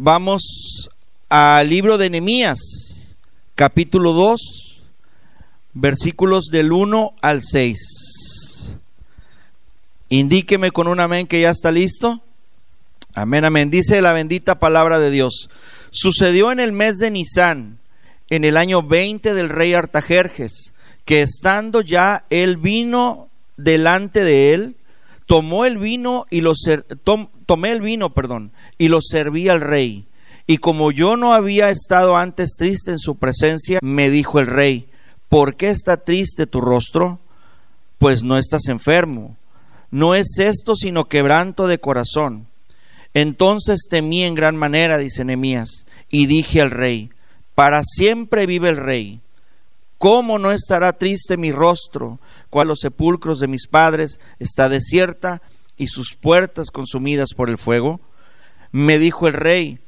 Vamos al libro de Nehemías, capítulo 2, versículos del 1 al 6. Indíqueme con un amén que ya está listo. Amén, amén. Dice la bendita palabra de Dios. Sucedió en el mes de Nisán, en el año 20 del rey Artajerjes, que estando ya él vino delante de él, tomó el vino y lo tomé el vino, perdón, y lo serví al rey. Y como yo no había estado antes triste en su presencia, me dijo el rey, ¿por qué está triste tu rostro? Pues no estás enfermo. No es esto sino quebranto de corazón. Entonces temí en gran manera, dice Nehemías, y dije al rey, para siempre vive el rey. ¿Cómo no estará triste mi rostro, cual los sepulcros de mis padres está desierta y sus puertas consumidas por el fuego? Me dijo el rey,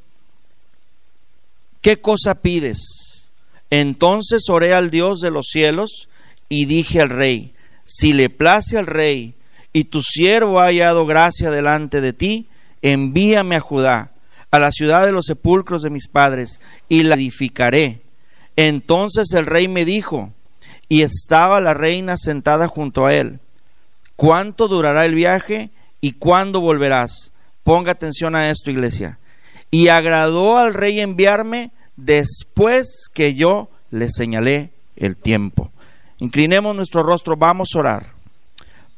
¿qué cosa pides? Entonces oré al Dios de los cielos y dije al rey, si le place al rey y tu siervo ha hallado gracia delante de ti, envíame a Judá, a la ciudad de los sepulcros de mis padres, y la edificaré. Entonces el rey me dijo, y estaba la reina sentada junto a él, ¿cuánto durará el viaje y cuándo volverás? Ponga atención a esto, iglesia. Y agradó al rey enviarme después que yo le señalé el tiempo. Inclinemos nuestro rostro, vamos a orar.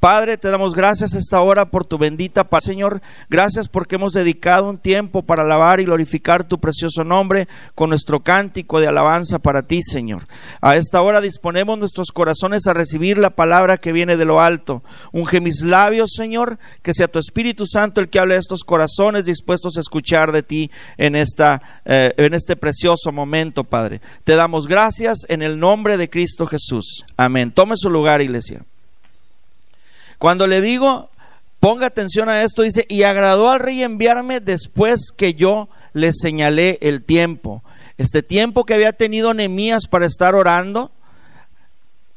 Padre, te damos gracias esta hora por tu bendita paz, Señor. Gracias porque hemos dedicado un tiempo para alabar y glorificar tu precioso nombre con nuestro cántico de alabanza para ti, Señor. A esta hora disponemos nuestros corazones a recibir la palabra que viene de lo alto. Unge mis labios, Señor, que sea tu Espíritu Santo el que hable a estos corazones dispuestos a escuchar de ti en, esta, eh, en este precioso momento, Padre. Te damos gracias en el nombre de Cristo Jesús. Amén. Tome su lugar, iglesia. Cuando le digo, ponga atención a esto, dice, y agradó al rey enviarme después que yo le señalé el tiempo. Este tiempo que había tenido Nemías para estar orando,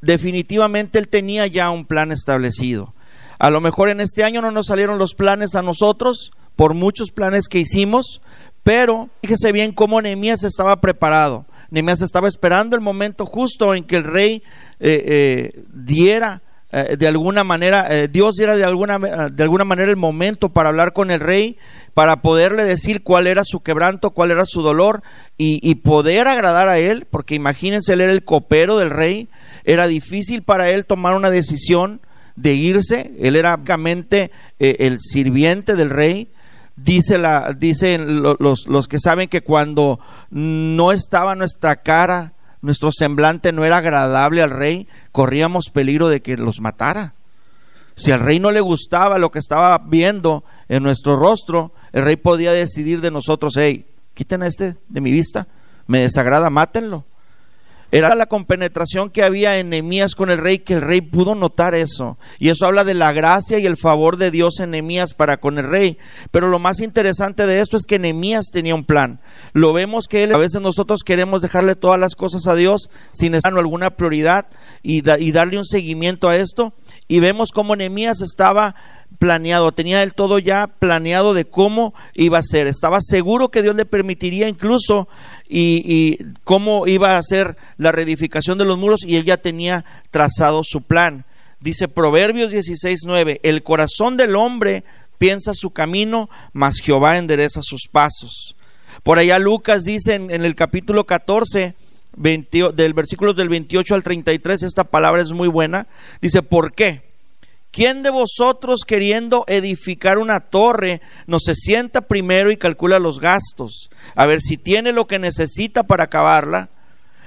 definitivamente él tenía ya un plan establecido. A lo mejor en este año no nos salieron los planes a nosotros, por muchos planes que hicimos, pero fíjese bien cómo Nehemías estaba preparado. Nehemías estaba esperando el momento justo en que el rey eh, eh, diera eh, de alguna manera, eh, Dios diera de alguna, de alguna manera el momento para hablar con el rey, para poderle decir cuál era su quebranto, cuál era su dolor y, poder agradar a él, porque imagínense, él era el copero del rey, era difícil para él tomar una decisión de irse, él era básicamente eh, el sirviente del rey, dice la, dicen los, los que saben que cuando no estaba nuestra cara nuestro semblante no era agradable al rey, corríamos peligro de que los matara. Si al rey no le gustaba lo que estaba viendo en nuestro rostro, el rey podía decidir de nosotros, hey, quiten a este de mi vista, me desagrada, mátenlo. Era la compenetración que había en Nehemías con el rey que el rey pudo notar eso. Y eso habla de la gracia y el favor de Dios en Nehemías para con el rey. Pero lo más interesante de esto es que Nehemías tenía un plan. Lo vemos que él, a veces nosotros queremos dejarle todas las cosas a Dios sin estar alguna prioridad y, darle un seguimiento a esto. Y vemos cómo Nehemías estaba planeado, tenía el todo ya planeado de cómo iba a ser. Estaba seguro que Dios le permitiría incluso y, cómo iba a ser la reedificación de los muros y él ya tenía trazado su plan. Dice Proverbios 16:9, el corazón del hombre piensa su camino, mas Jehová endereza sus pasos. Por allá Lucas dice en, el capítulo 14, del versículo del 28 al 33, esta palabra es muy buena. Dice, ¿por qué? ¿Quién de vosotros queriendo edificar una torre no se sienta primero y calcula los gastos? A ver si tiene lo que necesita para acabarla.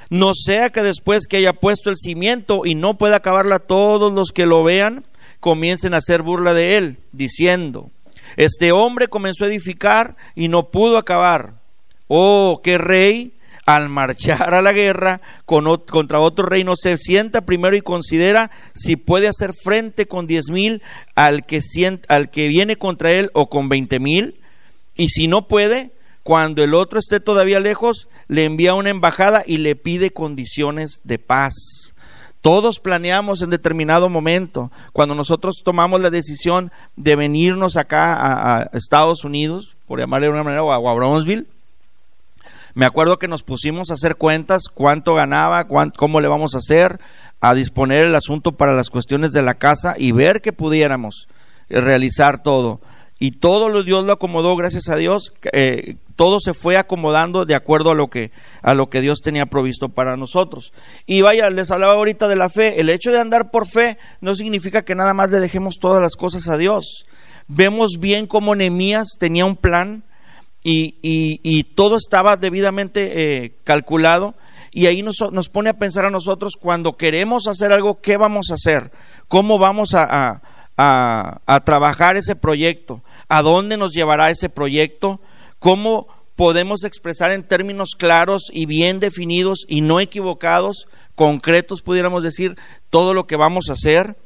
No sea que después que haya puesto el cimiento y no pueda acabarla, todos los que lo vean comiencen a hacer burla de él, diciendo, este hombre comenzó a edificar y no pudo acabar. Oh, qué rey al marchar a la guerra contra otro reino, se sienta primero y considera si puede hacer frente con diez mil al que, viene contra él o con veinte mil. Y si no puede, cuando el otro esté todavía lejos, le envía una embajada y le pide condiciones de paz. Todos planeamos en determinado momento, cuando nosotros tomamos la decisión de venirnos acá a, Estados Unidos, por llamarle de una manera, o a, Brownsville, Me acuerdo que nos pusimos a hacer cuentas, cuánto ganaba, cómo le vamos a hacer, a disponer el asunto para las cuestiones de la casa y ver que pudiéramos eh, realizar todo. Y todo lo Dios lo acomodó, gracias a Dios, eh, todo se fue acomodando de acuerdo a lo que a lo que Dios tenía provisto para nosotros. Y vaya, les hablaba ahorita de la fe. El hecho de andar por fe no significa que nada más le dejemos todas las cosas a Dios. Vemos bien cómo Nehemías tenía un plan y, y, todo estaba debidamente eh, calculado. Y ahí nos, nos, pone a pensar a nosotros cuando queremos hacer algo, ¿qué vamos a hacer? ¿Cómo vamos a, a, a trabajar ese proyecto? ¿A dónde nos llevará ese proyecto? ¿Cómo podemos expresar en términos claros y bien definidos y no equivocados, concretos, pudiéramos decir, todo lo que vamos a hacer?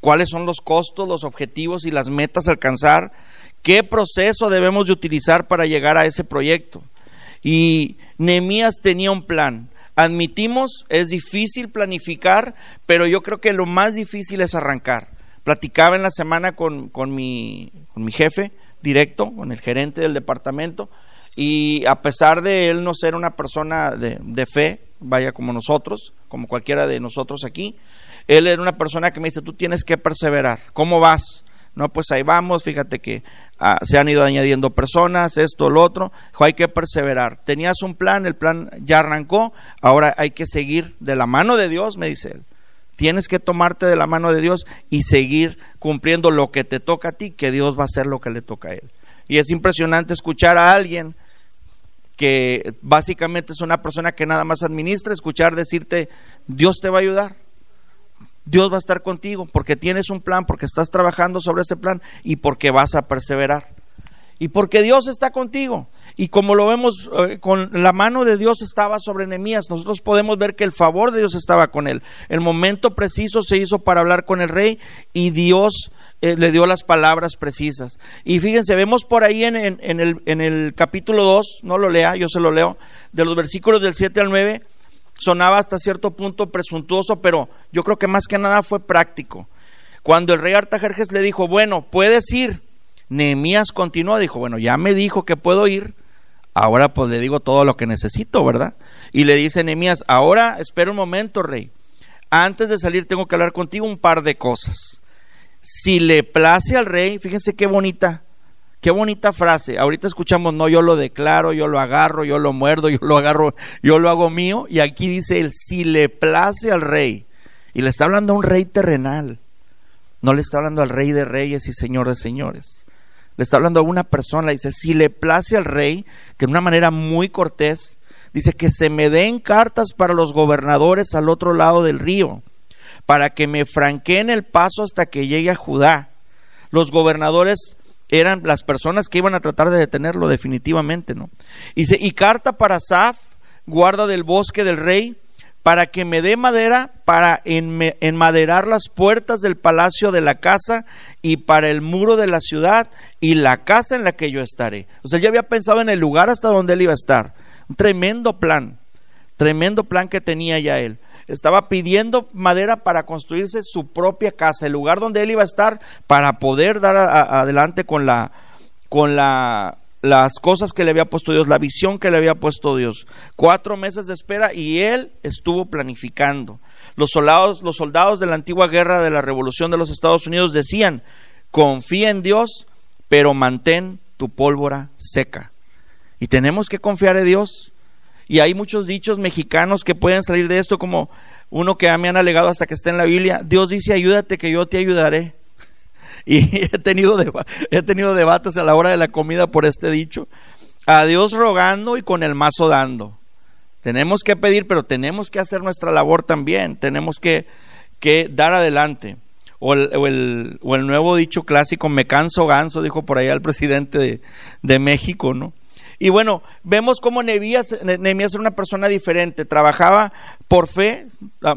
¿Cuáles son los costos, los objetivos y las metas a alcanzar? ¿Qué proceso debemos de utilizar para llegar a ese proyecto? Y Nehemías tenía un plan. Admitimos, es difícil planificar, pero yo creo que lo más difícil es arrancar. Platicaba en la semana con, con, mi, con mi jefe directo, con el gerente del departamento, y a pesar de él no ser una persona de, de fe, vaya como nosotros, como cualquiera de nosotros aquí, él era una persona que me dice, tú tienes que perseverar. ¿Cómo vas? No, pues ahí vamos, fíjate que ah, se han ido añadiendo personas, esto, lo otro, hay que perseverar. Tenías un plan, el plan ya arrancó, ahora hay que seguir de la mano de Dios, me dice él. Tienes que tomarte de la mano de Dios y seguir cumpliendo lo que te toca a ti, que Dios va a hacer lo que le toca a él. Y es impresionante escuchar a alguien que básicamente es una persona que nada más administra, escuchar decirte, Dios te va a ayudar. Dios va a estar contigo porque tienes un plan, porque estás trabajando sobre ese plan y porque vas a perseverar. Y porque Dios está contigo. Y como lo vemos, eh, con la mano de Dios estaba sobre Nehemías, nosotros podemos ver que el favor de Dios estaba con él. El momento preciso se hizo para hablar con el rey y Dios eh, le dio las palabras precisas. Y fíjense, vemos por ahí en, en, el, en el capítulo 2, no lo lea, yo se lo leo, de los versículos del 7 al 9, sonaba hasta cierto punto presuntuoso, pero yo creo que más que nada fue práctico. Cuando el rey Artajerjes le dijo, bueno, puedes ir, Nehemías continuó, dijo, bueno, ya me dijo que puedo ir, ahora pues le digo todo lo que necesito, ¿verdad? Y le dice Nehemías, ahora espera un momento, rey, antes de salir tengo que hablar contigo un par de cosas. Si le place al rey, fíjense qué bonita, Qué bonita frase. Ahorita escuchamos, no, yo lo declaro, yo lo agarro, yo lo muerdo, yo lo agarro, yo lo hago mío. Y aquí dice el si le place al rey. Y le está hablando a un rey terrenal. No le está hablando al rey de reyes y señor de señores. Le está hablando a una persona. Dice, si le place al rey, que de una manera muy cortés, dice que se me den cartas para los gobernadores al otro lado del río, para que me franqueen el paso hasta que llegue a Judá. Los gobernadores eran las personas que iban a tratar de detenerlo definitivamente, ¿no? Dice, y carta para Saf, guarda del bosque del rey, para que me dé madera para enmaderar las puertas del palacio de la casa y para el muro de la ciudad y la casa en la que yo estaré. O sea, ya había pensado en el lugar hasta donde él iba a estar. Un tremendo plan, tremendo plan que tenía ya él estaba pidiendo madera para construirse su propia casa, el lugar donde él iba a estar para poder dar adelante con la con la las cosas que le había puesto Dios, la visión que le había puesto Dios. Cuatro meses de espera y él estuvo planificando. Los soldados, los soldados de la antigua guerra de la revolución de los Estados Unidos decían, confía en Dios, pero mantén tu pólvora seca. Y tenemos que confiar en Dios. Y hay muchos dichos mexicanos que pueden salir de esto, como uno que me han alegado hasta que está en la Biblia. Dios dice, ayúdate que yo te ayudaré. Y he tenido, he tenido debates a la hora de la comida por este dicho. A Dios rogando y con el mazo dando. Tenemos que pedir, pero tenemos que hacer nuestra labor también. Tenemos que, que dar adelante. O el, o, el, o el, nuevo dicho clásico, me canso ganso, dijo por ahí el presidente de, de México, ¿no? Y bueno, vemos cómo Nehemías, era una persona diferente, trabajaba por fe,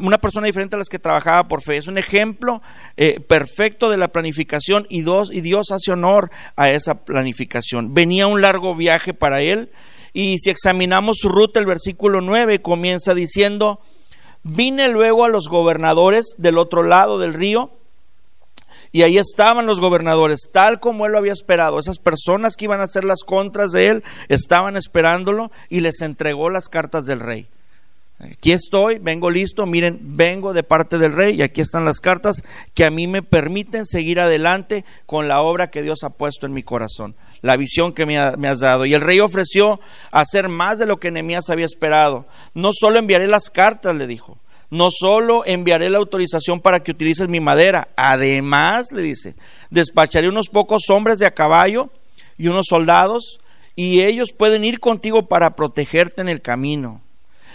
una persona diferente a las que trabajaba por fe. Es un ejemplo eh, perfecto de la planificación y Dios, y Dios hace honor a esa planificación. Venía un largo viaje para él y si examinamos su ruta, el versículo 9 comienza diciendo, vine luego a los gobernadores del otro lado del río Y ahí estaban los gobernadores, tal como él lo había esperado. Esas personas que iban a hacer las contras de él estaban esperándolo y les entregó las cartas del rey. Aquí estoy, vengo listo, miren, vengo de parte del rey y aquí están las cartas que a mí me permiten seguir adelante con la obra que Dios ha puesto en mi corazón, la visión que me, has dado. Y el rey ofreció hacer más de lo que Nehemías había esperado. No solo enviaré las cartas, le dijo, no solo enviaré la autorización para que utilices mi madera, además, le dice, despacharé unos pocos hombres de a caballo y unos soldados y ellos pueden ir contigo para protegerte en el camino.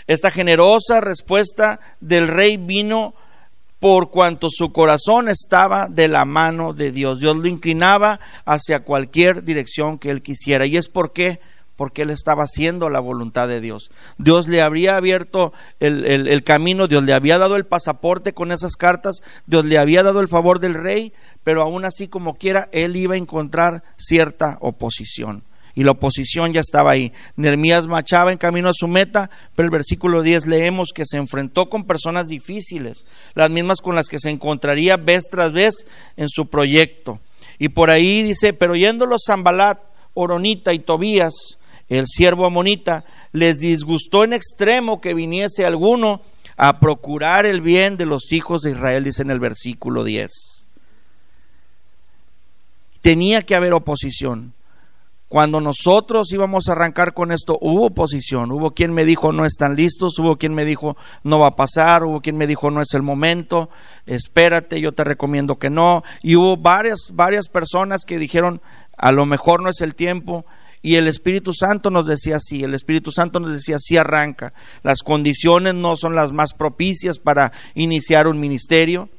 Esta generosa respuesta del rey vino por cuanto su corazón estaba de la mano de Dios. Dios lo inclinaba hacia cualquier dirección que él quisiera. ¿Y es por qué? Porque él estaba haciendo la voluntad de Dios. Dios le habría abierto el, el, camino, Dios le había dado el pasaporte con esas cartas, Dios le había dado el favor del rey, pero aún así como quiera, él iba a encontrar cierta oposición y la oposición ya estaba ahí. Nermías marchaba en camino a su meta, pero el versículo 10 leemos que se enfrentó con personas difíciles, las mismas con las que se encontraría vez tras vez en su proyecto. Y por ahí dice, pero yéndolos Zambalat, Oronita y Tobías, el siervo amonita, les disgustó en extremo que viniese alguno a procurar el bien de los hijos de Israel, dice en el versículo 10. Tenía que haber oposición. Cuando nosotros íbamos a arrancar con esto, hubo oposición, hubo quien me dijo no están listos, hubo quien me dijo no va a pasar, hubo quien me dijo no es el momento, espérate, yo te recomiendo que no, y hubo varias, varias personas que dijeron a lo mejor no es el tiempo, y el Espíritu Santo nos decía así, el Espíritu Santo nos decía así arranca, las condiciones no son las más propicias para iniciar un ministerio,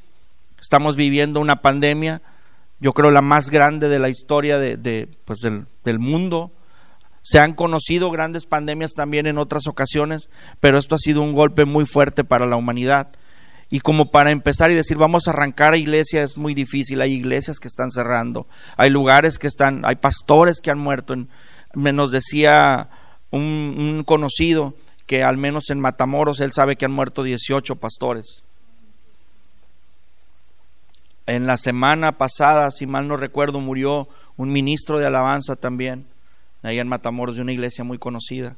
estamos viviendo una pandemia, yo creo la más grande de la historia de, pues del, del mundo. Se han conocido grandes pandemias también en otras ocasiones, pero esto ha sido un golpe muy fuerte para la humanidad. Y como para empezar y decir, vamos a arrancar a iglesia es muy difícil. Hay iglesias que están cerrando, hay lugares que están, hay pastores que han muerto. Me nos decía un, un conocido que al menos en Matamoros él sabe que han muerto 18 pastores. En la semana pasada, si mal no recuerdo, murió un ministro de alabanza también, ahí en Matamoros, de una iglesia muy conocida.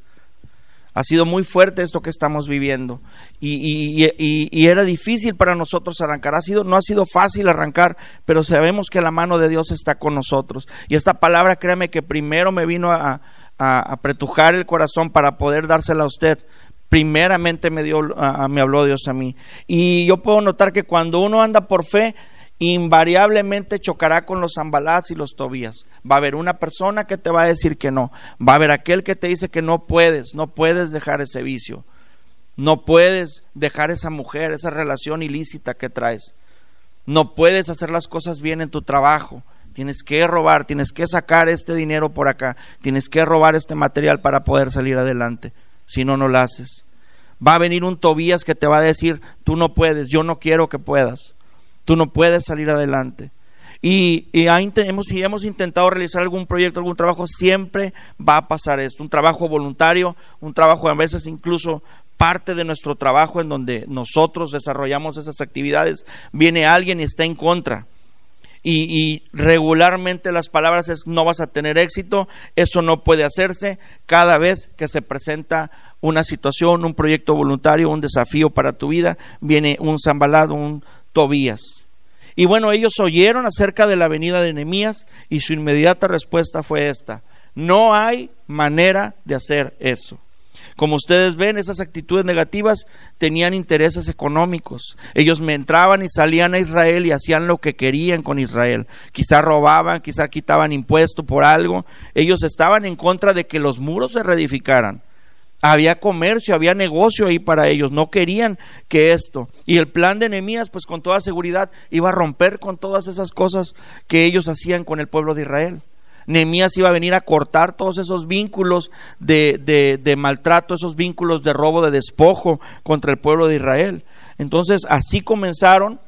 Ha sido muy fuerte esto que estamos viviendo y, y, era difícil para nosotros arrancar. Ha sido, no ha sido fácil arrancar, pero sabemos que la mano de Dios está con nosotros. Y esta palabra, créame que primero me vino a, a, pretujar el corazón para poder dársela a usted. Primeramente me, dio, me habló Dios a mí. Y yo puedo notar que cuando uno anda por fe, invariablemente chocará con los zambalats y los tobías. Va a haber una persona que te va a decir que no. Va a haber aquel que te dice que no puedes, no puedes dejar ese vicio. No puedes dejar esa mujer, esa relación ilícita que traes. No puedes hacer las cosas bien en tu trabajo. Tienes que robar, tienes que sacar este dinero por acá, tienes que robar este material para poder salir adelante. Si no, no lo haces. Va a venir un Tobías que te va a decir, tú no puedes, yo no quiero que puedas. Tú no puedes salir adelante. Y, hemos, si hemos intentado realizar algún proyecto, algún trabajo, siempre va a pasar esto. Un trabajo voluntario, un trabajo a veces incluso parte de nuestro trabajo en donde nosotros desarrollamos esas actividades, viene alguien y está en contra. Y, y, regularmente las palabras es no vas a tener éxito, eso no puede hacerse cada vez que se presenta una situación, un proyecto voluntario, un desafío para tu vida, viene un zambalado, un Tobías. Y bueno, ellos oyeron acerca de la venida de Nehemías y su inmediata respuesta fue esta: No hay manera de hacer eso. Como ustedes ven, esas actitudes negativas tenían intereses económicos. Ellos me entraban y salían a Israel y hacían lo que querían con Israel. Quizá robaban, quizá quitaban impuesto por algo. Ellos estaban en contra de que los muros se reedificaran. Había comercio, había negocio ahí para ellos, no querían que esto. Y el plan de Nehemías, pues con toda seguridad, iba a romper con todas esas cosas que ellos hacían con el pueblo de Israel. Nehemías iba a venir a cortar todos esos vínculos de, de, de maltrato, esos vínculos de robo, de despojo contra el pueblo de Israel. Entonces, así comenzaron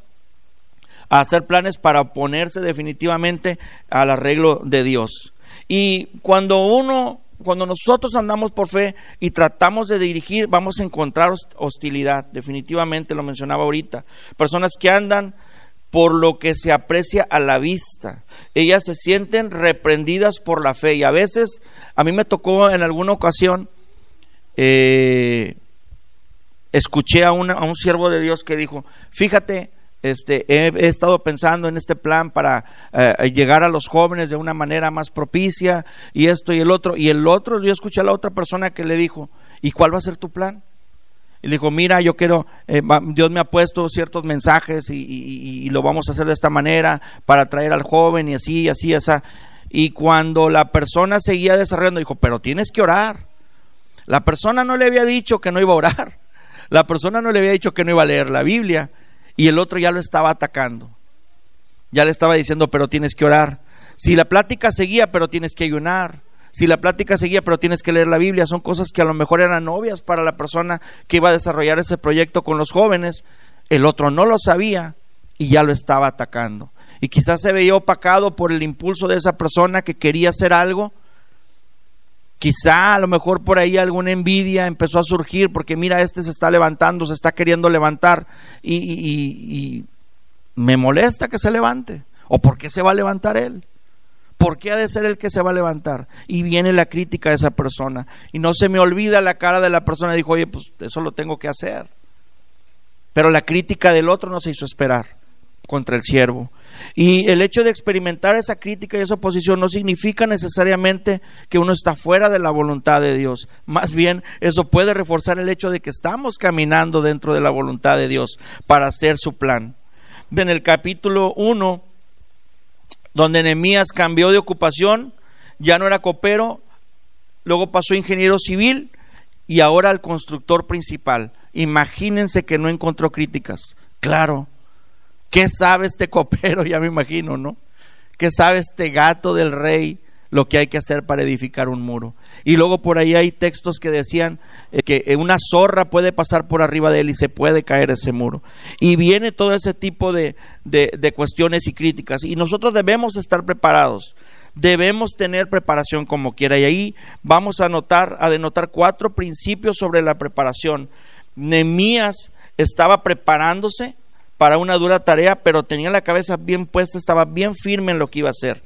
a hacer planes para oponerse definitivamente al arreglo de Dios. Y cuando uno cuando nosotros andamos por fe y tratamos de dirigir, vamos a encontrar hostilidad, definitivamente lo mencionaba ahorita. Personas que andan por lo que se aprecia a la vista. Ellas se sienten reprendidas por la fe y a veces, a mí me tocó en alguna ocasión, eh, escuché a, a un siervo de Dios que dijo, fíjate, este, he, estado pensando en este plan para eh, llegar a los jóvenes de una manera más propicia y esto y el otro. Y el otro, yo escuché a la otra persona que le dijo, ¿y cuál va a ser tu plan? Y le dijo, mira, yo quiero, eh, Dios me ha puesto ciertos mensajes y, lo vamos a hacer de esta manera para atraer al joven y así, así, así. Y cuando la persona seguía desarrollando, dijo, pero tienes que orar. La persona no le había dicho que no iba a orar. La persona no le había dicho que no iba a leer la Biblia y el otro ya lo estaba atacando. Ya le estaba diciendo, pero tienes que orar. Si la plática seguía, pero tienes que ayunar. Si la plática seguía, pero tienes que leer la Biblia. Son cosas que a lo mejor eran obvias para la persona que iba a desarrollar ese proyecto con los jóvenes. El otro no lo sabía y ya lo estaba atacando. Y quizás se veía opacado por el impulso de esa persona que quería hacer algo Quizá a lo mejor por ahí alguna envidia empezó a surgir porque mira, este se está levantando, se está queriendo levantar y, me molesta que se levante. ¿O por qué se va a levantar él? ¿Por qué ha de ser el que se va a levantar? Y viene la crítica de esa persona. Y no se me olvida la cara de la persona. Dijo, oye, pues eso lo tengo que hacer. Pero la crítica del otro no se hizo esperar contra el siervo. Y el hecho de experimentar esa crítica y esa oposición no significa necesariamente que uno está fuera de la voluntad de Dios. Más bien, eso puede reforzar el hecho de que estamos caminando dentro de la voluntad de Dios para hacer su plan. En el capítulo 1, donde Nehemías cambió de ocupación, ya no era copero, luego pasó a ingeniero civil y ahora al constructor principal. Imagínense que no encontró críticas. Claro, ¿Qué sabe este copero? Ya me imagino, ¿no? ¿Qué sabe este gato del rey lo que hay que hacer para edificar un muro? Y luego por ahí hay textos que decían eh, que una zorra puede pasar por arriba de él y se puede caer ese muro. Y viene todo ese tipo de, de cuestiones y críticas. Y nosotros debemos estar preparados debemos tener preparación como quiera. Y ahí vamos a anotar, a denotar cuatro principios sobre la preparación. Nemías estaba preparándose para una dura tarea, pero tenía la cabeza bien puesta, estaba bien firme en lo que iba a hacer.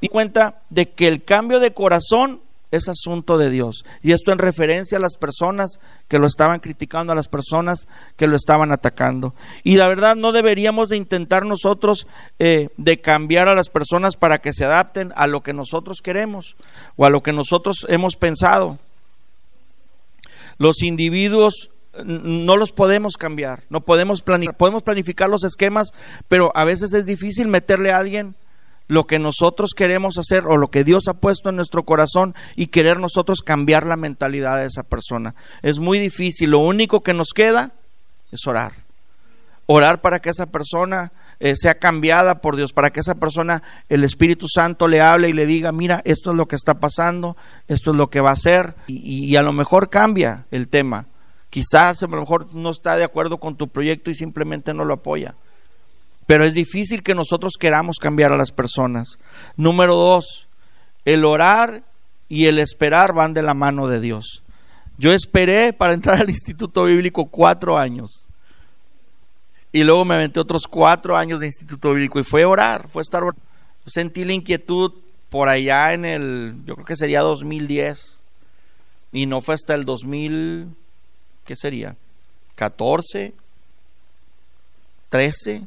Y cuenta de que el cambio de corazón es asunto de Dios. Y esto en referencia a las personas que lo estaban criticando, a las personas que lo estaban atacando. Y la verdad no deberíamos de intentar nosotros eh, de cambiar a las personas para que se adapten a lo que nosotros queremos o a lo que nosotros hemos pensado. Los individuos no los podemos cambiar, no podemos planificar, podemos planificar los esquemas, pero a veces es difícil meterle a alguien lo que nosotros queremos hacer o lo que Dios ha puesto en nuestro corazón y querer nosotros cambiar la mentalidad de esa persona. Es muy difícil, lo único que nos queda es orar. Orar para que esa persona eh, sea cambiada por Dios, para que esa persona, el Espíritu Santo le hable y le diga, mira, esto es lo que está pasando, esto es lo que va a hacer, y a lo mejor cambia el tema Quizás a lo mejor no está de acuerdo con tu proyecto y simplemente no lo apoya. Pero es difícil que nosotros queramos cambiar a las personas. Número dos, el orar y el esperar van de la mano de Dios. Yo esperé para entrar al Instituto Bíblico cuatro años. Y luego me aventé otros cuatro años de Instituto Bíblico y fue orar, fue estar orando. Sentí la inquietud por allá en el, yo creo que sería 2010. Y no fue hasta el 2000. ¿Qué sería? 14, 13,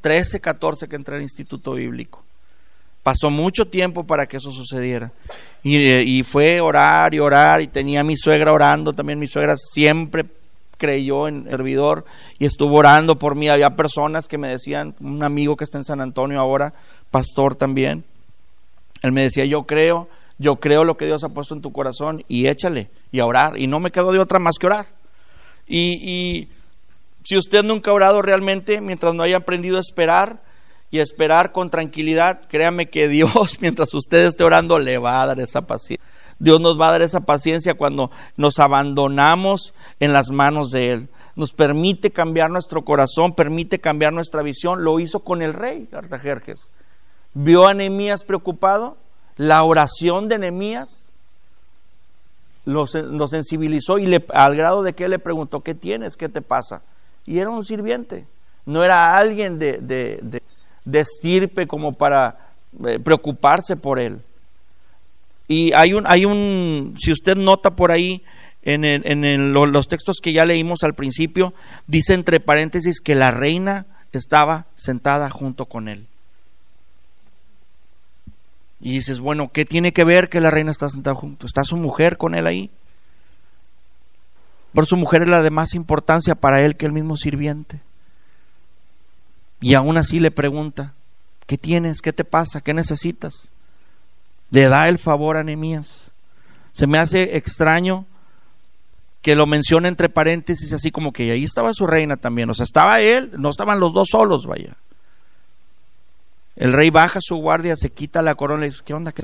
13, 14 que entré al Instituto Bíblico. Pasó mucho tiempo para que eso sucediera. Y, y, fue orar y orar y tenía a mi suegra orando, también mi suegra siempre creyó en hervidor y estuvo orando por mí. Había personas que me decían, un amigo que está en San Antonio ahora, pastor también, él me decía, yo creo, yo creo lo que Dios ha puesto en tu corazón y échale y a orar. Y no me quedó de otra más que orar. Y, si usted nunca ha orado realmente, mientras no haya aprendido a esperar y a esperar con tranquilidad, créame que Dios, mientras usted esté orando, le va a dar esa paciencia. Dios nos va a dar esa paciencia cuando nos abandonamos en las manos de Él. Nos permite cambiar nuestro corazón, permite cambiar nuestra visión. Lo hizo con el rey Artajerjes. Vio a Nehemías preocupado, la oración de Nehemías lo, sensibilizó y le, al grado de que le preguntó, ¿qué tienes? ¿Qué te pasa? Y era un sirviente, no era alguien de, de estirpe como para eh, preocuparse por él. Y hay un, hay un, si usted nota por ahí, en, en los textos que ya leímos al principio, dice entre paréntesis que la reina estaba sentada junto con él. Y dices, bueno, ¿qué tiene que ver que la reina está sentada junto? ¿Está su mujer con él ahí? Por su mujer es la de más importancia para él que el mismo sirviente. Y aún así le pregunta, ¿qué tienes? ¿Qué te pasa? ¿Qué necesitas? Le da el favor a Nehemías. Se me hace extraño que lo mencione entre paréntesis, así como que ahí estaba su reina también. O sea, estaba él, no estaban los dos solos, vaya. El rey baja su guardia, se quita la corona y dice, ¿qué onda?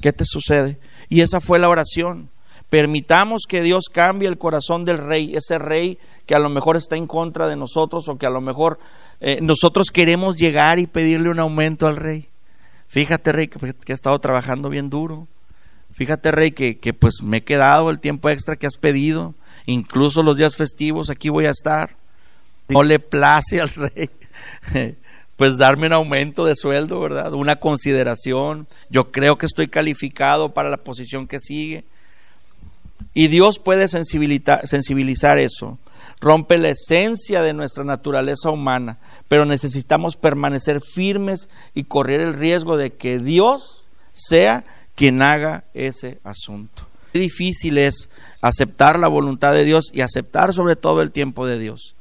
¿Qué te sucede? Y esa fue la oración. Permitamos que Dios cambie el corazón del rey, ese rey que a lo mejor está en contra de nosotros o que a lo mejor eh, nosotros queremos llegar y pedirle un aumento al rey. Fíjate, rey, que, que he estado trabajando bien duro. Fíjate, rey, que, que pues me he quedado el tiempo extra que has pedido. Incluso los días festivos aquí voy a estar. No le place al rey pues darme un aumento de sueldo, ¿verdad? Una consideración. Yo creo que estoy calificado para la posición que sigue. Y Dios puede sensibilizar, eso. Rompe la esencia de nuestra naturaleza humana, pero necesitamos permanecer firmes y correr el riesgo de que Dios sea quien haga ese asunto. Qué difícil es aceptar la voluntad de Dios y aceptar sobre todo el tiempo de Dios.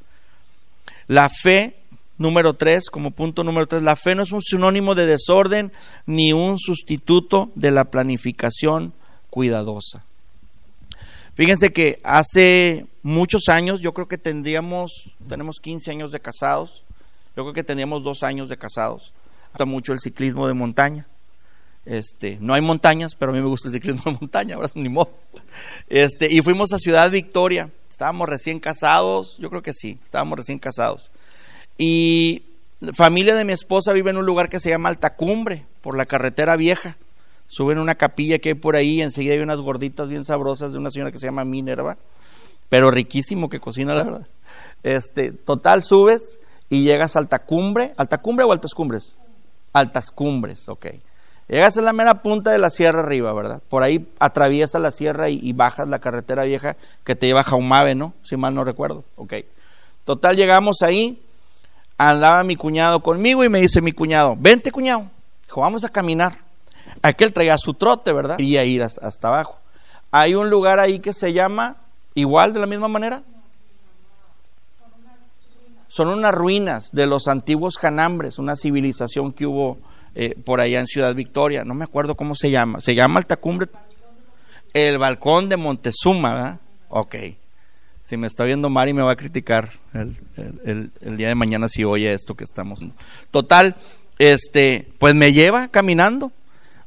La fe Número tres, como punto número tres, la fe no es un sinónimo de desorden ni un sustituto de la planificación cuidadosa. Fíjense que hace muchos años, yo creo que tendríamos, tenemos 15 años de casados, yo creo que teníamos dos años de casados. Gusta mucho el ciclismo de montaña. Este, no hay montañas, pero a mí me gusta el ciclismo de montaña, ahora ni modo. Este, y fuimos a Ciudad Victoria. Estábamos recién casados, yo creo que sí, estábamos recién casados. Y familia de mi esposa vive en un lugar que se llama Altacumbre, por la carretera vieja. Suben una capilla que hay por ahí, y enseguida hay unas gorditas bien sabrosas de una señora que se llama Minerva, pero riquísimo que cocina, la verdad. Este, total, subes y llegas a Altacumbre. ¿Altacumbre o Altas Cumbres? Altas Cumbres, ok. Llegas a la mera punta de la sierra arriba, ¿verdad? Por ahí atraviesas la sierra y, y bajas la carretera vieja que te lleva a Jaumave, ¿no? Si mal no recuerdo, ok. Total, llegamos ahí, andaba mi cuñado conmigo y me dice mi cuñado, vente cuñado, dijo, vamos a caminar. Aquel traía su trote, ¿verdad? Quería ir hasta abajo. Hay un lugar ahí que se llama, igual de la misma manera. Son unas ruinas de los antiguos Janambres, una civilización que hubo eh, por allá en Ciudad Victoria. No me acuerdo cómo se llama. Se llama Altacumbre. El balcón de Montezuma, ¿verdad? Ok. Si me está viendo Mari me va a criticar el, día de mañana si oye esto que estamos. Total, este, pues me lleva caminando.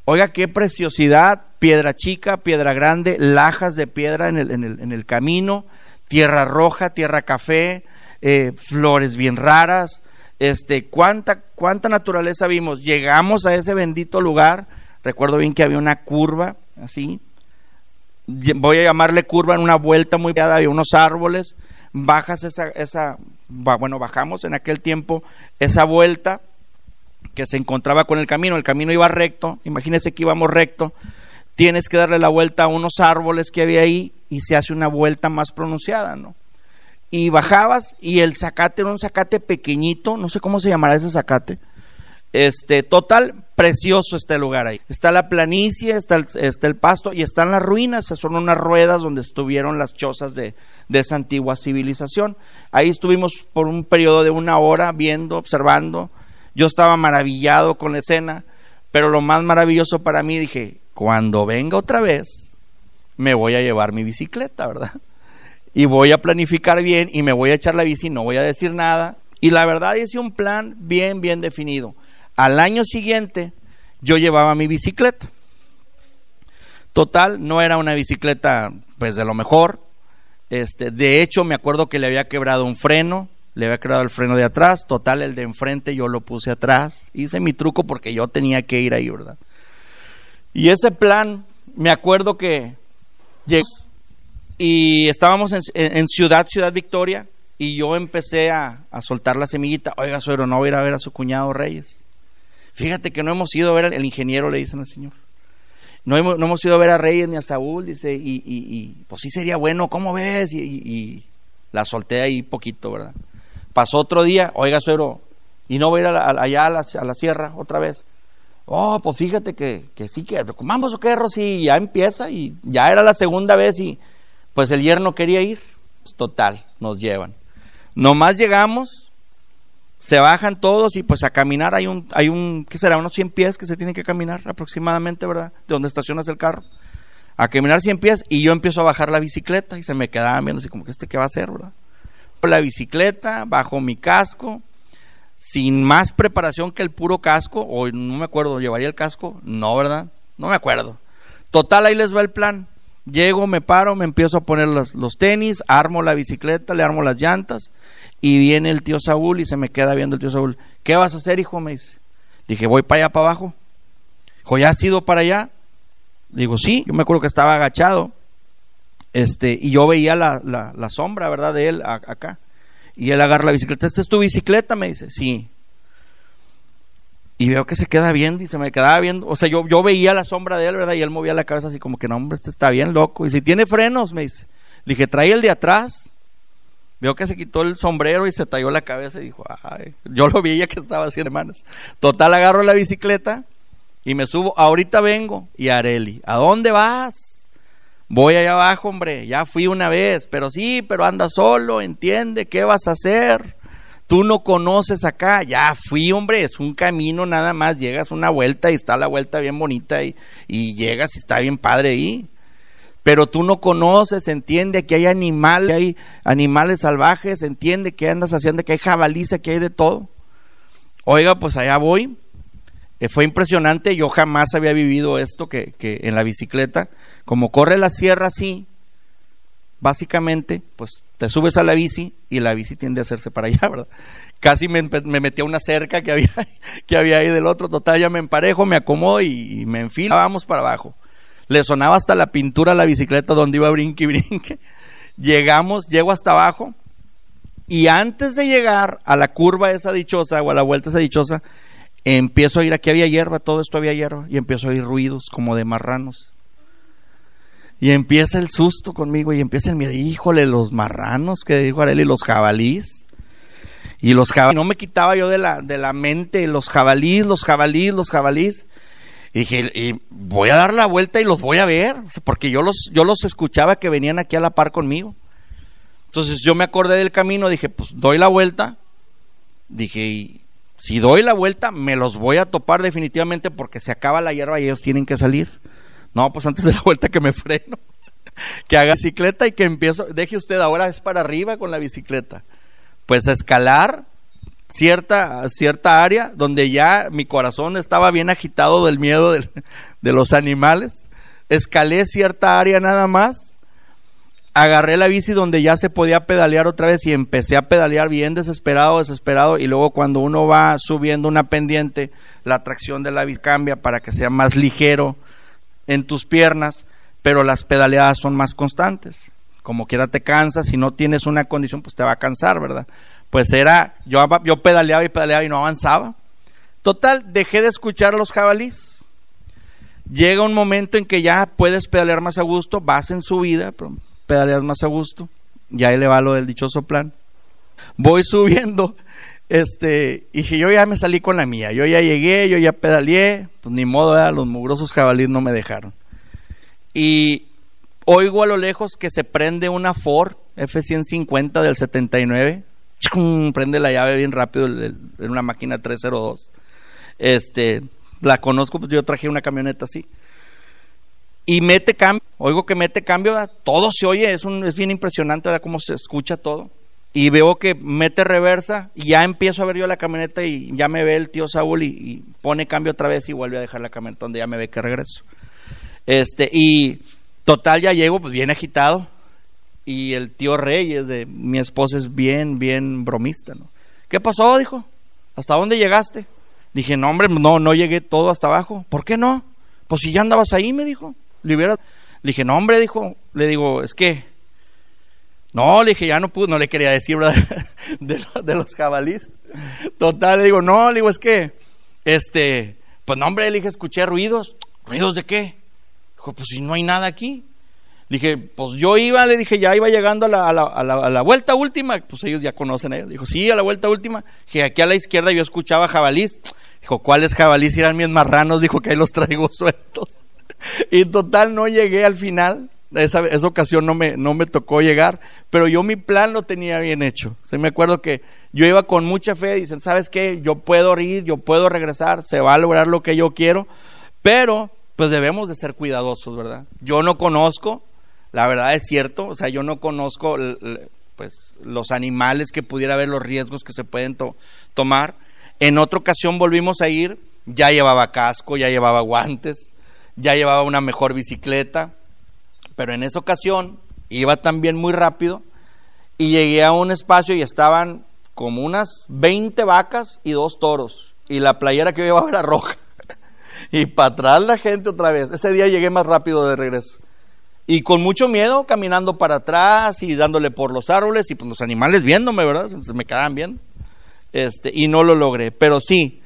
Oiga, qué preciosidad, piedra chica, piedra grande, lajas de piedra en el, en el, camino, tierra roja, tierra café, eh, flores bien raras, este, cuánta, cuánta naturaleza vimos. Llegamos a ese bendito lugar, recuerdo bien que había una curva así, voy a llamarle curva en una vuelta muy peada, había unos árboles, bajas esa, esa, bueno, bajamos en aquel tiempo esa vuelta que se encontraba con el camino, el camino iba recto, imagínense que íbamos recto, tienes que darle la vuelta a unos árboles que había ahí y se hace una vuelta más pronunciada, ¿no? Y bajabas y el zacate era un zacate pequeñito, no sé cómo se llamará ese zacate, este, total, precioso este lugar ahí. Está la planicie, está el, pasto y están las ruinas, son unas ruedas donde estuvieron las chozas de, de esa antigua civilización. Ahí estuvimos por un periodo de una hora viendo, observando. Yo estaba maravillado con la escena, pero lo más maravilloso para mí dije, cuando venga otra vez, me voy a llevar mi bicicleta, ¿verdad? Y voy a planificar bien y me voy a echar la bici, no voy a decir nada. Y la verdad hice un plan bien, bien definido. Al año siguiente yo llevaba mi bicicleta. Total, no era una bicicleta pues de lo mejor. Este, de hecho, me acuerdo que le había quebrado un freno, le había quebrado el freno de atrás, total el de enfrente yo lo puse atrás. Hice mi truco porque yo tenía que ir ahí, ¿verdad? Y ese plan, me acuerdo que llegó y estábamos en, Ciudad, Ciudad Victoria, y yo empecé a, soltar la semillita. Oiga, suegro, no voy a ir a ver a su cuñado Reyes. Fíjate que no hemos ido a ver al ingeniero, le dicen al Señor. No hemos, no hemos ido a ver a Reyes ni a Saúl, dice, y, y, pues sí sería bueno, ¿cómo ves? Y, la solté ahí poquito, ¿verdad? Pasó otro día, oiga, suegro, y no voy a ir allá a la, a la, sierra otra vez. Oh, pues fíjate que, que sí que, vamos o qué, Rosy, ya empieza, y ya era la segunda vez, y pues el yerno quería ir. Pues, total, nos llevan. Nomás llegamos, se bajan todos y pues a caminar hay un, hay un, ¿qué será? Unos 100 pies que se tienen que caminar aproximadamente, ¿verdad? De donde estacionas el carro. A caminar 100 pies y yo empiezo a bajar la bicicleta y se me quedaban viendo así como que este qué va a hacer, ¿verdad? La bicicleta, bajo mi casco, sin más preparación que el puro casco, o no me acuerdo, ¿llevaría el casco? No, ¿verdad? No me acuerdo. Total, ahí les va el plan. Llego, me paro, me empiezo a poner los, los, tenis, armo la bicicleta, le armo las llantas y viene el tío Saúl y se me queda viendo el tío Saúl. ¿Qué vas a hacer, hijo? Me dice. Dije, voy para allá, para abajo. Dijo, ¿ya has ido para allá? Digo, sí, yo me acuerdo que estaba agachado este, y yo veía la, la, sombra, ¿verdad? De él acá. Y él agarra la bicicleta. ¿Esta es tu bicicleta? Me dice, sí. Y veo que se queda viendo y se me quedaba viendo. O sea, yo, yo veía la sombra de él, ¿verdad? Y él movía la cabeza así como que, no, hombre, este está bien loco. Y si tiene frenos, me dice. Le dije, trae el de atrás. Veo que se quitó el sombrero y se talló la cabeza y dijo, ay, yo lo veía que estaba haciendo hermanas. Total, agarro la bicicleta y me subo. Ahorita vengo. Y Areli, ¿a dónde vas? Voy allá abajo, hombre. Ya fui una vez. Pero sí, pero anda solo, entiende, ¿qué vas a hacer? Tú no conoces acá, ya fui, hombre, es un camino nada más, llegas una vuelta y está la vuelta bien bonita y, llegas y está bien padre ahí. Pero tú no conoces, entiende que hay animales, hay animales salvajes, entiende que andas haciendo, que hay jabaliza, que hay de todo. Oiga, pues allá voy. Eh, fue impresionante, yo jamás había vivido esto que, que en la bicicleta, como corre la sierra así, básicamente, pues te subes a la bici y la bici tiende a hacerse para allá, ¿verdad? Casi me, me metí a una cerca que había, que había ahí del otro, total, ya me emparejo, me acomodo y, me enfilo, vamos para abajo. Le sonaba hasta la pintura a la bicicleta donde iba brinque y brinque. Llegamos, llego hasta abajo y antes de llegar a la curva esa dichosa o a la vuelta esa dichosa, empiezo a ir, aquí había hierba, todo esto había hierba, y empiezo a oír ruidos como de marranos. Y empieza el susto conmigo y empieza el miedo. Híjole, los marranos que dijo Areli, los jabalís. Y los jabalís, no me quitaba yo de la, de la mente los jabalís, los jabalís, los jabalís. Y dije, voy a dar la vuelta y los voy a ver, porque yo los, yo los escuchaba que venían aquí a la par conmigo. Entonces yo me acordé del camino, dije, pues doy la vuelta. Dije, y si doy la vuelta, me los voy a topar definitivamente porque se acaba la hierba y ellos tienen que salir. No, pues antes de la vuelta que me freno, que haga bicicleta y que empiezo, deje usted ahora es para arriba con la bicicleta. Pues a escalar cierta, cierta área donde ya mi corazón estaba bien agitado del miedo de, de los animales. Escalé cierta área nada más. Agarré la bici donde ya se podía pedalear otra vez y empecé a pedalear bien desesperado, desesperado. Y luego cuando uno va subiendo una pendiente, la tracción de la bici cambia para que sea más ligero en tus piernas, pero las pedaleadas son más constantes. Como quiera te cansas, si no tienes una condición, pues te va a cansar, ¿verdad? Pues era, yo, yo pedaleaba y pedaleaba y no avanzaba. Total, dejé de escuchar a los jabalís. Llega un momento en que ya puedes pedalear más a gusto, vas en subida, pero pedaleas más a gusto. Ya ahí le va lo del dichoso plan. Voy subiendo este, y yo ya me salí con la mía, yo ya llegué, yo ya pedaleé, pues ni modo, los mugrosos jabalíes no me dejaron. Y oigo a lo lejos que se prende una Ford F-150 del 79, prende la llave bien rápido en una máquina 302. Este, la conozco, pues yo traje una camioneta así. Y mete cambio, oigo que mete cambio, todo se oye, es, un, es bien impresionante, ¿verdad? Cómo se escucha todo y veo que mete reversa y ya empiezo a ver yo la camioneta y ya me ve el tío Saúl y, pone cambio otra vez y vuelve a dejar la camioneta donde ya me ve que regreso. Este, y total ya llego pues bien agitado y el tío Reyes de mi esposa es bien, bien bromista, ¿no? ¿Qué pasó? Dijo. ¿Hasta dónde llegaste? Dije, no, hombre, no, no llegué todo hasta abajo. ¿Por qué no? Pues si ya andabas ahí, me dijo. Le, le dije, no, hombre, dijo. Le digo, es que No, le dije, ya no pude, no le quería decir. De, de los jabalís. Total, le digo, no, le digo, es que, este, pues no, hombre, le dije, escuché ruidos. ¿Ruidos de qué? Dijo, pues si no hay nada aquí. Le dije, pues yo iba, le dije, ya iba llegando a la, a la, a la, vuelta última. Pues ellos ya conocen a él. Dijo, sí, a la vuelta última. Dije, aquí a la izquierda yo escuchaba jabalís. Dijo, ¿cuáles jabalís? Eran mis marranos. Dijo que ahí los traigo sueltos. Y total, no llegué al final esa, esa, ocasión no me, no me tocó llegar, pero yo mi plan lo tenía bien hecho. se me acuerdo que yo iba con mucha fe, dicen, ¿sabes qué? Yo puedo ir, yo puedo regresar, se va a lograr lo que yo quiero, pero pues debemos de ser cuidadosos, ¿verdad? Yo no conozco, la verdad es cierto, o sea, yo no conozco pues los animales que pudiera haber, los riesgos que se pueden tomar. En otra ocasión volvimos a ir, ya llevaba casco, ya llevaba guantes, ya llevaba una mejor bicicleta, pero en esa ocasión iba también muy rápido y llegué a un espacio y estaban como unas 20 vacas y dos toros. Y la playera que yo llevaba era roja. y para atrás la gente otra vez. Ese día llegué más rápido de regreso. Y con mucho miedo, caminando para atrás y dándole por los árboles y pues los animales viéndome, ¿verdad? Se me quedaban bien. Este, y no lo logré. Pero sí,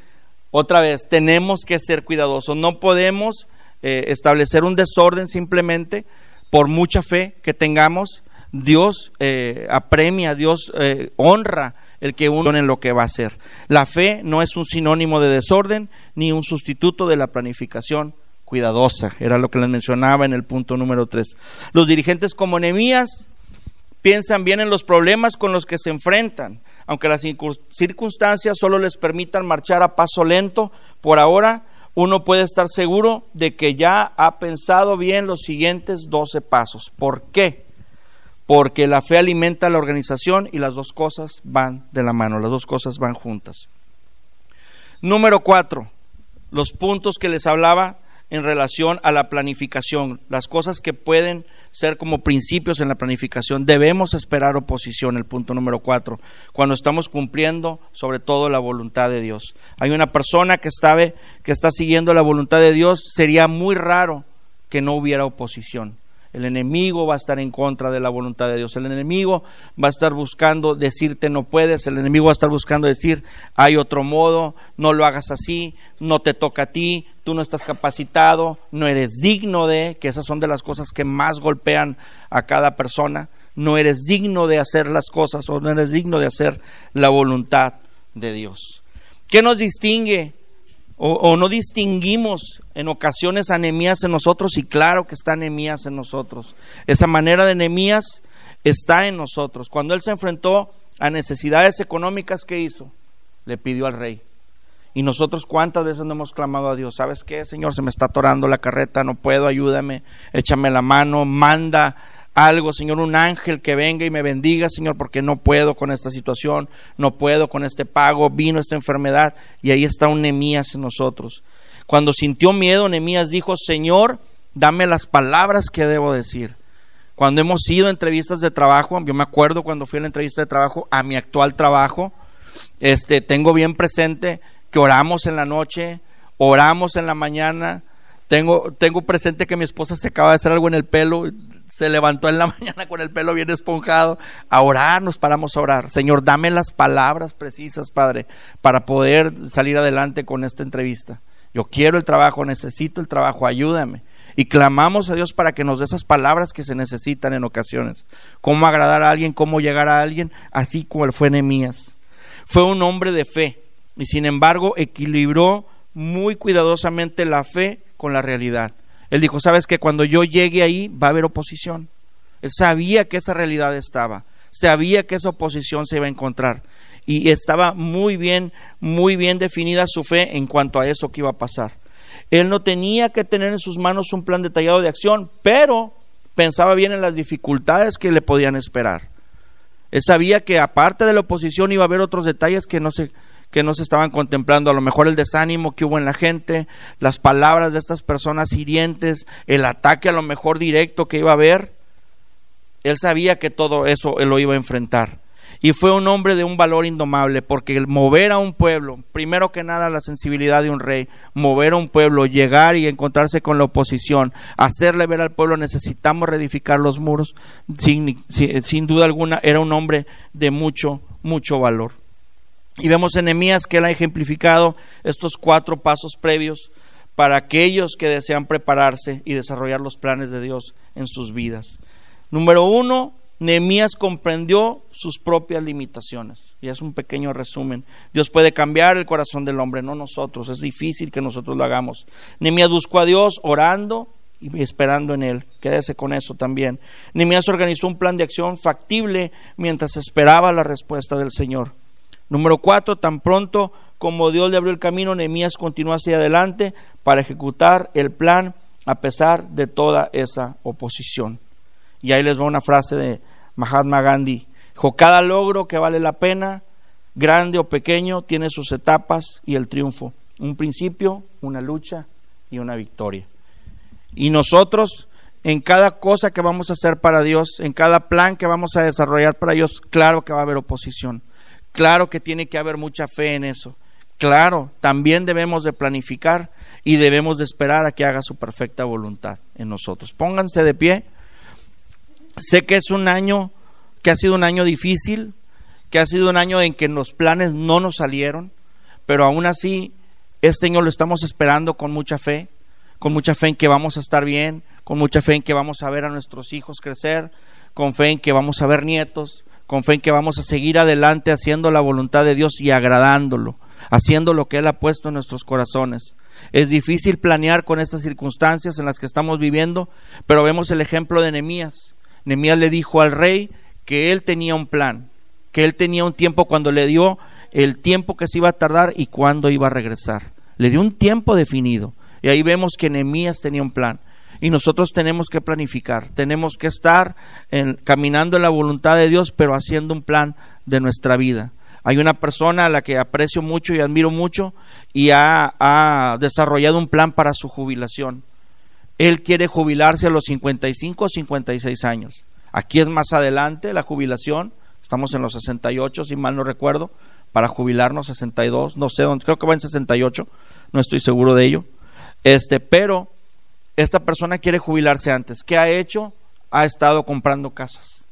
otra vez, tenemos que ser cuidadosos. No podemos eh, establecer un desorden simplemente por mucha fe que tengamos, Dios eh, apremia, Dios eh, honra el que uno en lo que va a hacer. La fe no es un sinónimo de desorden ni un sustituto de la planificación cuidadosa. Era lo que les mencionaba en el punto número 3. Los dirigentes como Nehemías piensan bien en los problemas con los que se enfrentan, aunque las circunstancias solo les permitan marchar a paso lento por ahora uno puede estar seguro de que ya ha pensado bien los siguientes 12 pasos. ¿Por qué? Porque la fe alimenta la organización y las dos cosas van de la mano, las dos cosas van juntas. Número cuatro, los puntos que les hablaba en relación a la planificación, las cosas que pueden ser como principios en la planificación. Debemos esperar oposición, el punto número cuatro, cuando estamos cumpliendo sobre todo la voluntad de Dios. Hay una persona que está, que está siguiendo la voluntad de Dios, sería muy raro que no hubiera oposición. El enemigo va a estar en contra de la voluntad de Dios. El enemigo va a estar buscando decirte no puedes. El enemigo va a estar buscando decir hay otro modo, no lo hagas así, no te toca a ti, tú no estás capacitado, no eres digno de, que esas son de las cosas que más golpean a cada persona. No eres digno de hacer las cosas o no eres digno de hacer la voluntad de Dios. ¿Qué nos distingue o, no distinguimos en ocasiones anemías en nosotros y claro que está anemías en nosotros. Esa manera de anemías está en nosotros. Cuando él se enfrentó a necesidades económicas, ¿qué hizo? Le pidió al rey. Y nosotros cuántas veces no hemos clamado a Dios, ¿sabes qué, Señor? Se me está atorando la carreta, no puedo, ayúdame, échame la mano, manda algo, Señor, un ángel que venga y me bendiga, Señor, porque no puedo con esta situación, no puedo con este pago, vino esta enfermedad y ahí está un Nemías en nosotros. Cuando sintió miedo, Nemías dijo, Señor, dame las palabras que debo decir. Cuando hemos ido a entrevistas de trabajo, yo me acuerdo cuando fui a la entrevista de trabajo a mi actual trabajo, este, tengo bien presente que oramos en la noche, oramos en la mañana, tengo, tengo presente que mi esposa se acaba de hacer algo en el pelo, se levantó en la mañana con el pelo bien esponjado, a orar, nos paramos a orar. Señor, dame las palabras precisas, Padre, para poder salir adelante con esta entrevista. Yo quiero el trabajo, necesito el trabajo, ayúdame. Y clamamos a Dios para que nos dé esas palabras que se necesitan en ocasiones. Cómo agradar a alguien, cómo llegar a alguien, así como fue Nehemías. Fue un hombre de fe y sin embargo equilibró muy cuidadosamente la fe con la realidad. Él dijo, sabes que cuando yo llegue ahí va a haber oposición. Él sabía que esa realidad estaba, sabía que esa oposición se iba a encontrar y estaba muy bien, muy bien definida su fe en cuanto a eso que iba a pasar. Él no tenía que tener en sus manos un plan detallado de acción, pero pensaba bien en las dificultades que le podían esperar. Él sabía que aparte de la oposición iba a haber otros detalles que no se que no se estaban contemplando, a lo mejor el desánimo que hubo en la gente, las palabras de estas personas hirientes, el ataque a lo mejor directo que iba a haber. Él sabía que todo eso él lo iba a enfrentar. y fue un hombre de un valor indomable, porque el mover a un pueblo, primero que nada la sensibilidad de un rey, mover a un pueblo, llegar y encontrarse con la oposición, hacerle ver al pueblo necesitamos reedificar los muros, sin, sin, duda alguna era un hombre de mucho, mucho valor. Y vemos en Nehemías que él ha ejemplificado estos cuatro pasos previos para aquellos que desean prepararse y desarrollar los planes de Dios en sus vidas. Número uno, Nehemías comprendió sus propias limitaciones. Y es un pequeño resumen. Dios puede cambiar el corazón del hombre, no nosotros. Es difícil que nosotros lo hagamos. Nehemías buscó a Dios orando y esperando en Él. Quédese con eso también. Nehemías organizó un plan de acción factible mientras esperaba la respuesta del Señor. Número cuatro, tan pronto como Dios le abrió el camino, Nehemías continuó hacia adelante para ejecutar el plan a pesar de toda esa oposición. Y ahí les va una frase de Mahatma Gandhi. Dijo, cada logro que vale la pena, grande o pequeño, tiene sus etapas y el triunfo. Un principio, una lucha y una victoria. Y nosotros, en cada cosa que vamos a hacer para Dios, en cada plan que vamos a desarrollar para Dios, claro que va a haber oposición. Claro que tiene que haber mucha fe en eso. Claro, también debemos de planificar y debemos de esperar a que haga su perfecta voluntad en nosotros. Pónganse de pie. Sé que es un año que ha sido un año difícil, que ha sido un año en que los planes no nos salieron, pero aún así este año lo estamos esperando con mucha fe, con mucha fe en que vamos a estar bien, con mucha fe en que vamos a ver a nuestros hijos crecer, con fe en que vamos a ver nietos, con fe en que vamos a seguir adelante haciendo la voluntad de Dios y agradándolo, haciendo lo que Él ha puesto en nuestros corazones. Es difícil planear con estas circunstancias en las que estamos viviendo, pero vemos el ejemplo de Nehemías. Nemías le dijo al rey que él tenía un plan, que él tenía un tiempo cuando le dio el tiempo que se iba a tardar y cuándo iba a regresar. Le dio un tiempo definido. Y ahí vemos que Nemías tenía un plan. Y nosotros tenemos que planificar, tenemos que estar caminando en la voluntad de Dios, pero haciendo un plan de nuestra vida. Hay una persona a la que aprecio mucho y admiro mucho y ha, ha desarrollado un plan para su jubilación. Él quiere jubilarse a los 55 o 56 años. Aquí es más adelante la jubilación, estamos en los 68, si mal no recuerdo, para jubilarnos 62, no sé dónde, creo que va en 68, no estoy seguro de ello. Este, pero esta persona quiere jubilarse antes. ¿Qué ha hecho? Ha estado comprando casas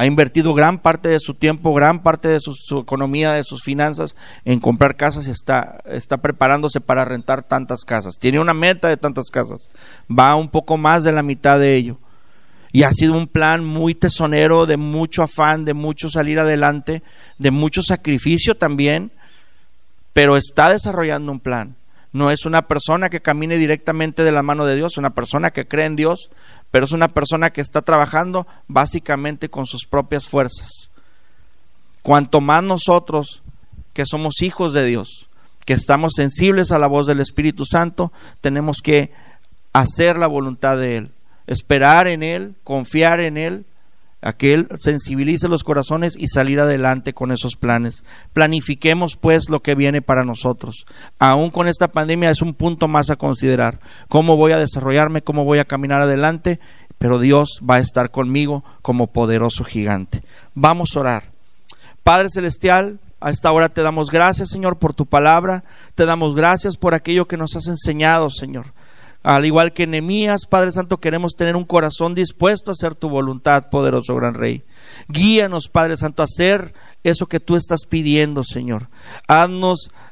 ha invertido gran parte de su tiempo, gran parte de su, economía, de sus finanzas en comprar casas y está, está preparándose para rentar tantas casas. Tiene una meta de tantas casas. Va un poco más de la mitad de ello. Y ha sido un plan muy tesonero, de mucho afán, de mucho salir adelante, de mucho sacrificio también, pero está desarrollando un plan. No es una persona que camine directamente de la mano de Dios, una persona que cree en Dios, pero es una persona que está trabajando básicamente con sus propias fuerzas. Cuanto más nosotros, que somos hijos de Dios, que estamos sensibles a la voz del Espíritu Santo, tenemos que hacer la voluntad de Él, esperar en Él, confiar en Él a que Él sensibilice los corazones y salir adelante con esos planes. Planifiquemos pues lo que viene para nosotros. Aún con esta pandemia es un punto más a considerar. ¿Cómo voy a desarrollarme? ¿Cómo voy a caminar adelante? Pero Dios va a estar conmigo como poderoso gigante. Vamos a orar. Padre Celestial, a esta hora te damos gracias, Señor, por tu palabra. Te damos gracias por aquello que nos has enseñado, Señor. Al igual que Nehemías, Padre Santo, queremos tener un corazón dispuesto a hacer tu voluntad, poderoso gran Rey. Guíanos, Padre Santo, a hacer eso que tú estás pidiendo, Señor.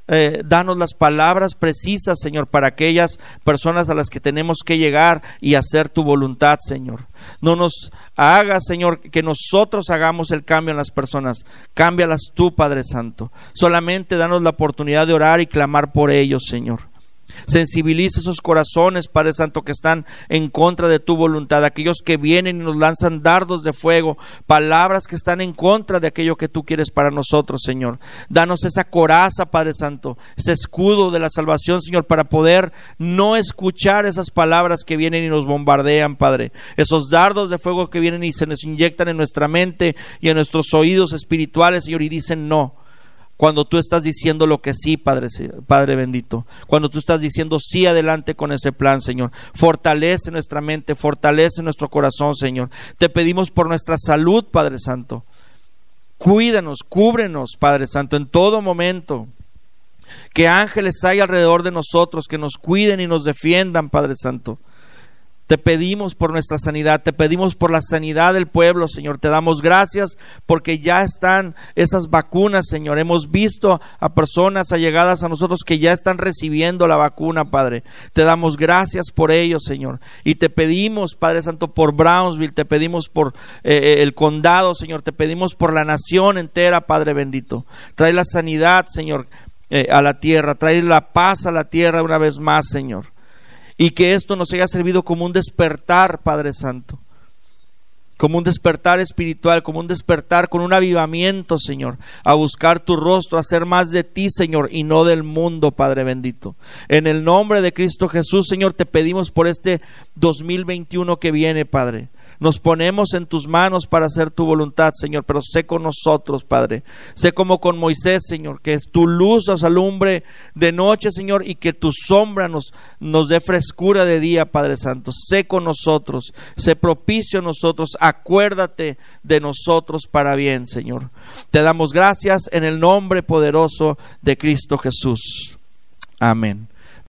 Eh, danos las palabras precisas, Señor, para aquellas personas a las que tenemos que llegar y hacer tu voluntad, Señor. No nos hagas, Señor, que nosotros hagamos el cambio en las personas. Cámbialas tú, Padre Santo. Solamente danos la oportunidad de orar y clamar por ellos, Señor. Sensibiliza esos corazones, Padre Santo, que están en contra de tu voluntad, aquellos que vienen y nos lanzan dardos de fuego, palabras que están en contra de aquello que tú quieres para nosotros, Señor. Danos esa coraza, Padre Santo, ese escudo de la salvación, Señor, para poder no escuchar esas palabras que vienen y nos bombardean, Padre. Esos dardos de fuego que vienen y se nos inyectan en nuestra mente y en nuestros oídos espirituales, Señor, y dicen no cuando tú estás diciendo lo que sí, Padre, Padre bendito. Cuando tú estás diciendo sí adelante con ese plan, Señor. Fortalece nuestra mente, fortalece nuestro corazón, Señor. Te pedimos por nuestra salud, Padre Santo. Cuídanos, cúbrenos, Padre Santo, en todo momento. Que ángeles hay alrededor de nosotros, que nos cuiden y nos defiendan, Padre Santo. Te pedimos por nuestra sanidad, te pedimos por la sanidad del pueblo, Señor. Te damos gracias porque ya están esas vacunas, Señor. Hemos visto a personas allegadas a nosotros que ya están recibiendo la vacuna, Padre. Te damos gracias por ello, Señor. Y te pedimos, Padre Santo, por Brownsville, te pedimos por eh, eh, el condado, Señor. Te pedimos por la nación entera, Padre bendito. Trae la sanidad, Señor, eh, a la tierra. Trae la paz a la tierra una vez más, Señor y que esto nos haya servido como un despertar, Padre Santo, como un despertar espiritual, como un despertar con un avivamiento, Señor, a buscar tu rostro, a hacer más de ti, Señor, y no del mundo, Padre bendito. En el nombre de Cristo Jesús, Señor, te pedimos por este 2021 que viene, Padre. Nos ponemos en tus manos para hacer tu voluntad, Señor, pero sé con nosotros, Padre. Sé como con Moisés, Señor, que tu luz nos alumbre de noche, Señor, y que tu sombra nos, nos dé frescura de día, Padre Santo. Sé con nosotros, sé propicio a nosotros, acuérdate de nosotros para bien, Señor. Te damos gracias en el nombre poderoso de Cristo Jesús. Amén.